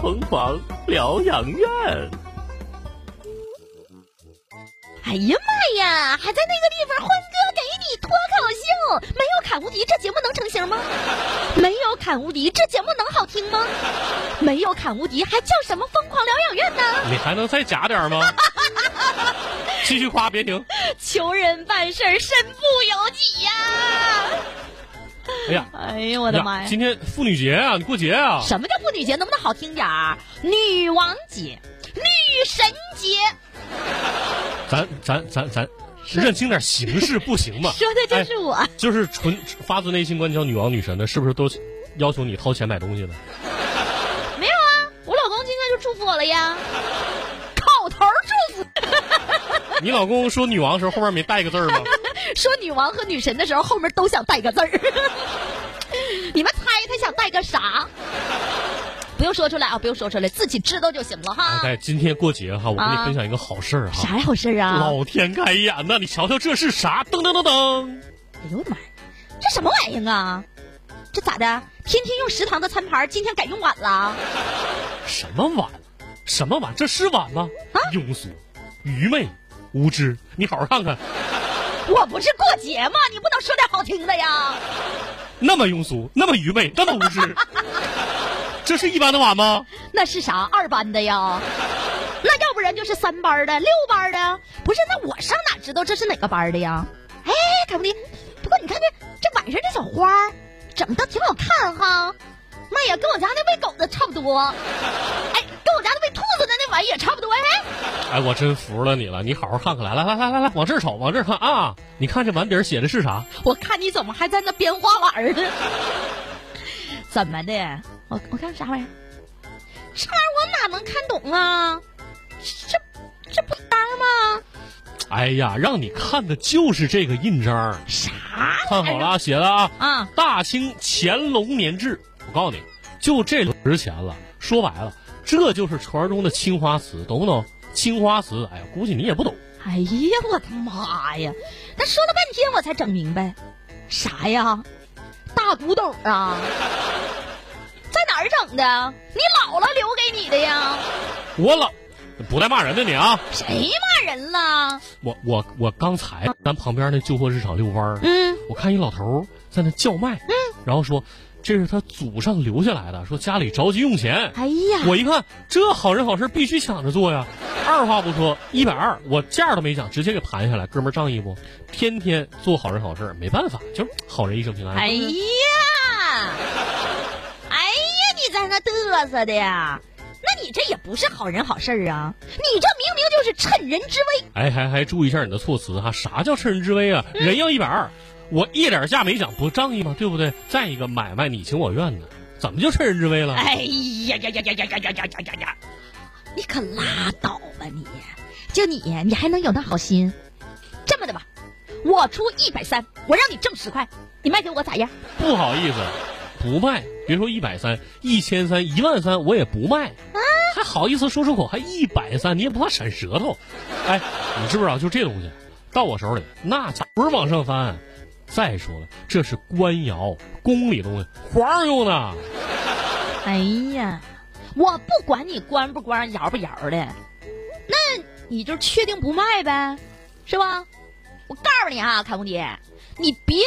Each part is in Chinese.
疯狂疗养院。哎呀妈呀！还在那个地方，欢哥给你脱口秀，没有砍无敌，这节目能成型吗？没有砍无敌，这节目能好听吗？没有砍无敌，还叫什么疯狂疗养院呢？你还能再假点吗？继续夸，别停。求人办事，身不由己呀！哎呀，哎呀，我的妈呀！今天妇女节啊，你过节啊？什么叫妇女节？能不能好听点儿？女王节、女神节。咱咱咱咱认清点形式不行吗？说的就是我，就是纯发自内心管你叫女王女神的，是不是都要求你掏钱买东西的？没有啊，我老公今天就祝福我了呀，口头祝福。你老公说女王的时候后面没带个字吗？说女王和女神的时候后面都想带个字儿。你们猜他想带个啥？不用说出来啊，不用说出来，自己知道就行了哈。哎，今天过节哈，我跟你分享一个好事儿哈。啥好事啊？老天开眼呐！你瞧瞧这是啥？噔噔噔噔！哎呦我的妈呀，这什么玩意儿啊？这咋的？天天用食堂的餐盘，今天改用碗了？什么碗？什么碗？这是碗吗？啊！庸俗、愚昧、无知！你好好看看。我不是过节吗？你不能说点好听的呀？那么庸俗，那么愚昧，那么无知。这是一般的碗吗？那是啥？二班的呀？那要不然就是三班的、六班的？不是？那我上哪知道这是哪个班的呀？哎，凯布迪，不过你看这这碗上这小花整的挺好看哈。妈呀，跟我家那喂狗的差不多。哎，跟我家那喂兔子的那碗也差不多哎。哎，我真服了你了，你好好看看，来来来来来来，往这儿瞅，往这儿看啊！你看这碗底写的是啥？我看你怎么还在那编花碗呢？怎么的？我我看啥玩意儿？这玩意儿我哪能看懂啊？这这不章吗？哎呀，让你看的就是这个印章。啥？看好了啊，写的啊啊！大清乾隆年制。我告诉你，就这值钱了。说白了，这就是传说中的青花瓷，懂不懂？青花瓷，哎呀，估计你也不懂。哎呀，我的妈呀！他说了半天我才整明白，啥呀？大古董啊！整的？你姥姥留给你的呀？我老不带骂人的你啊！谁骂人了？我我我刚才咱旁边那旧货市场遛弯儿，嗯，我看一老头在那叫卖，嗯，然后说这是他祖上留下来的，说家里着急用钱。哎呀，我一看这好人好事必须抢着做呀！二话不说，一百二，我价都没讲，直接给盘下来。哥们儿仗义不？天天做好人好事，没办法，就是好人一生平安。哎呀，在那嘚瑟的呀？那你这也不是好人好事儿啊！你这明明就是趁人之危。哎，还还注意一下你的措辞哈！啥叫趁人之危啊？人要一百二，我一点价没讲，不仗义吗？对不对？再一个买卖你情我愿的，怎么就趁人之危了？哎呀呀呀呀呀呀呀呀呀呀！你可拉倒吧你！就你，你还能有那好心？这么的吧，我出一百三，我让你挣十块，你卖给我咋样？不好意思，不卖。别说一百三，一千三，一万三，我也不卖。啊，还好意思说出口？还一百三，你也不怕闪舌头？哎，你知不知道？就这东西，到我手里那不是往上翻。再说了，这是官窑，宫里东西，皇上用的。哎呀，我不管你官不官，窑不窑的，那你就确定不卖呗，是吧？我告诉你啊，凯红姐，你别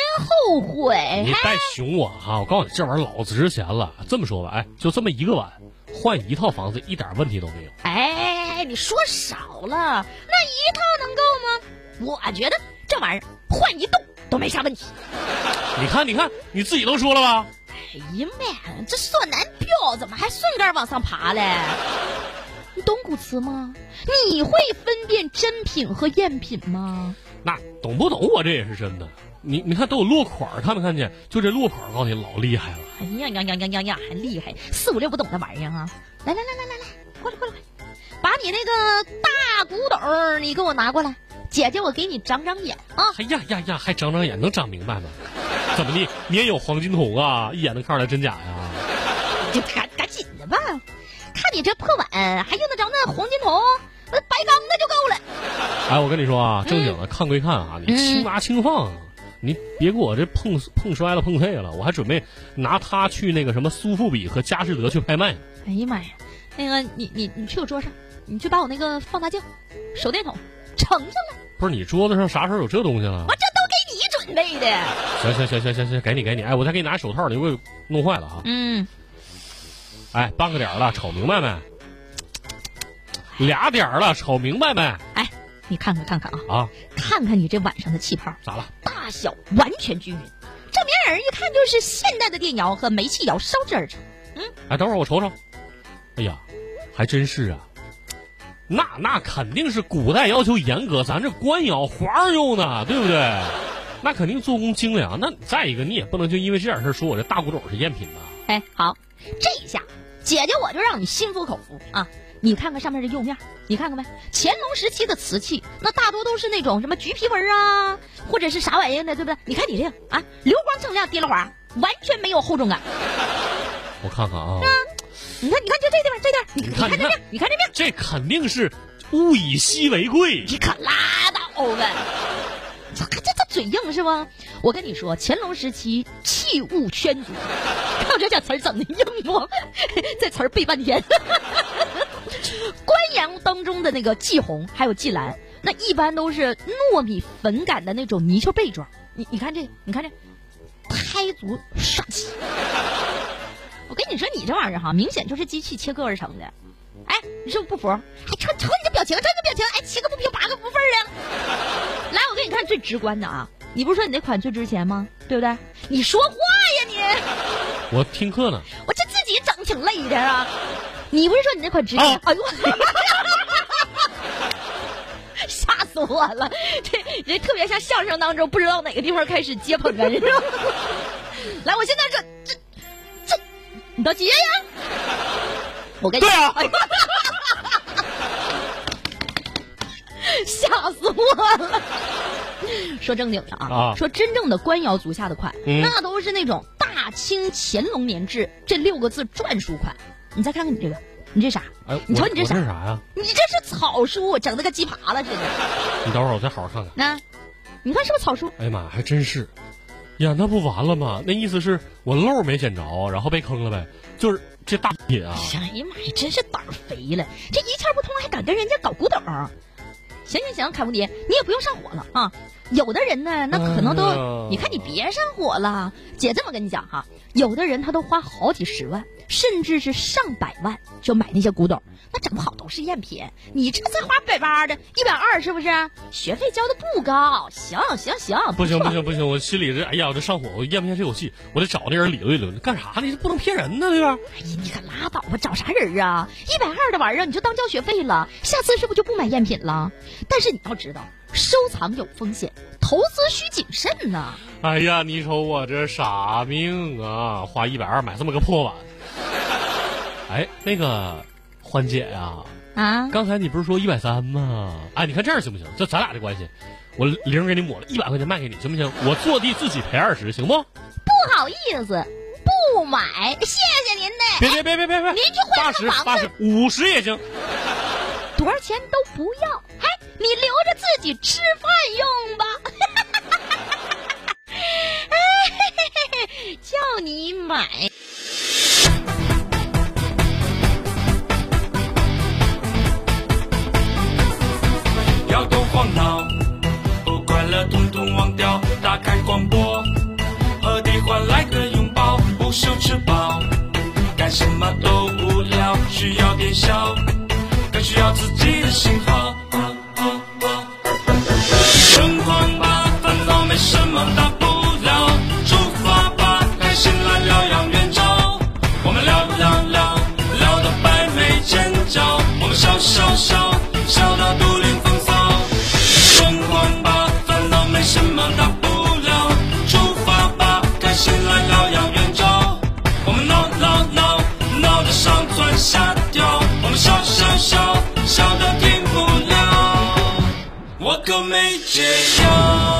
后悔。你别熊我哈！我告诉你，这玩意儿老值钱了。这么说吧，哎，就这么一个碗，换一套房子一点问题都没有。哎，你说少了，那一套能够吗？我觉得这玩意儿换一栋都没啥问题。你看，你看，你自己都说了吧？哎呀妈呀，这算男票怎么还顺杆往上爬嘞？你懂古词吗？你会分辨真品和赝品吗？那懂不懂？我这也是真的。你你看都有落款，看没看见？就这落款，我告诉你老厉害了。哎呀呀呀呀呀呀，还厉害！四五六不懂那玩意儿啊！来来来来来来，过来过来过来，把你那个大古董你给我拿过来，姐姐我给你长长眼啊！哎呀呀呀，还长长眼，能长明白吗？怎么的？你也有黄金瞳啊？一眼能看出来真假呀？就赶赶紧的吧，看你这破碗还用得着那黄金瞳？那白钢的就够了。哎，我跟你说啊，正经的看归看啊，你轻拿轻放，你别给我这碰碰摔了碰碎了，我还准备拿它去那个什么苏富比和佳士得去拍卖。哎呀妈呀，那个你你你去我桌上，你去把我那个放大镜、手电筒盛上来，不是你桌子上啥时候有这东西了我？这都给你准备的。行行行行行行，给你给你，哎，我再给你拿手套，你给我弄坏了啊！嗯，哎，半个点了，瞅明白没？俩点了，瞅明白没？哎，你看看看看啊，啊，看看你这晚上的气泡，咋了？大小完全均匀，这明眼人一看就是现代的电窑和煤气窑烧制而成。嗯哎，等会儿我瞅瞅。哎呀，还真是啊。那那肯定是古代要求严格，咱这官窑皇上用的，对不对？那肯定做工精良。那再一个，你也不能就因为这点事儿说我这大古董是赝品吧。哎，好，这一下姐姐我就让你心服口服啊！你看看上面这釉面，你看看没？乾隆时期的瓷器，那大多都是那种什么橘皮纹啊，或者是啥玩意儿的，对不对？你看你这个啊，流光锃亮，滴了滑，完全没有厚重感。我看看啊，你看，你看，就这地方，这地方，你看你看这面，你看这面，这肯定是物以稀为贵。你可拉倒吧！这这这嘴硬是吧？我跟你说，乾隆时期器物圈足，看我这小词儿整的硬不？这词儿背半天。官窑当中的那个霁红还有霁蓝，那一般都是糯米粉感的那种泥鳅背状。你你看这，你看这，胎足杀气。我跟你说，你这玩意儿哈，明显就是机器切割而成的。哎，你是不是不服？还瞅瞅你这表情，瞅你这表情，哎，七个不平八个不忿儿啊！来，我给你看最直观的啊！你不是说你那款最值钱吗？对不对？你说话呀你！我听课呢。我这自己整挺累的啊！你不是说你那款值钱？啊哎呦，吓死我了！这人特别像相声当中不知道哪个地方开始接捧哏，是吧？来，我现在这这这，你倒接呀！我跟你对啊哎呦吓死我了！说正经的啊，啊说真正的官窑足下的款，嗯那都是那种大清乾隆年制这六个字篆书款。你再看看你这个，你这啥？哎，你瞅你这啥这是啥呀？你这是草书，整的跟鸡爬了似的。你等会儿我再好好看看。那，你看是不是草书？哎呀妈，还真是。呀，那不完了吗？那意思是我漏没捡着，然后被坑了呗？就是这大品啊！哎呀妈呀，真是胆儿肥了！这一窍不通还敢跟人家搞古董？行行行，凯无敌，你也不用上火了啊！有的人呢，那可能都，哎你看你别上火了。姐这么跟你讲哈，有的人他都花好几十万，甚至是上百万就买那些古董，那整不好都是赝品。你这才花百八的，一百二是不是？学费交的不高。行行行，不行不行不行，我心里这哎呀，我这上火，我咽不下这口气，我得找那人理论理论，干啥呢？这不能骗人呢，对吧？哎呀，你可拉倒吧，找啥人啊？一百二的玩意儿你就当交学费了，下次是不是就不买赝品了？但是你要知道，收藏有风险，投资需谨慎呐、哎呀，你瞅我这傻命啊，花一百二买这么个破碗。哎，那个欢姐呀、啊！刚才你不是说一百三吗？哎，你看这样行不行？就咱俩的关系，我零给你抹了，一百块钱卖给你，行不行？我坐地自己赔二十，行不？不好意思，不买，谢谢您的。别别别别别别，您就换八十八十五十也行。多少钱都不要，哎，你留着自己吃饭用吧。叫你买。摇头晃脑，不快乐统统忘掉。打开广播，和你换来个拥抱，不羞吃饱，干什么都无聊，需要点笑，更需要自己的信号。可没解药。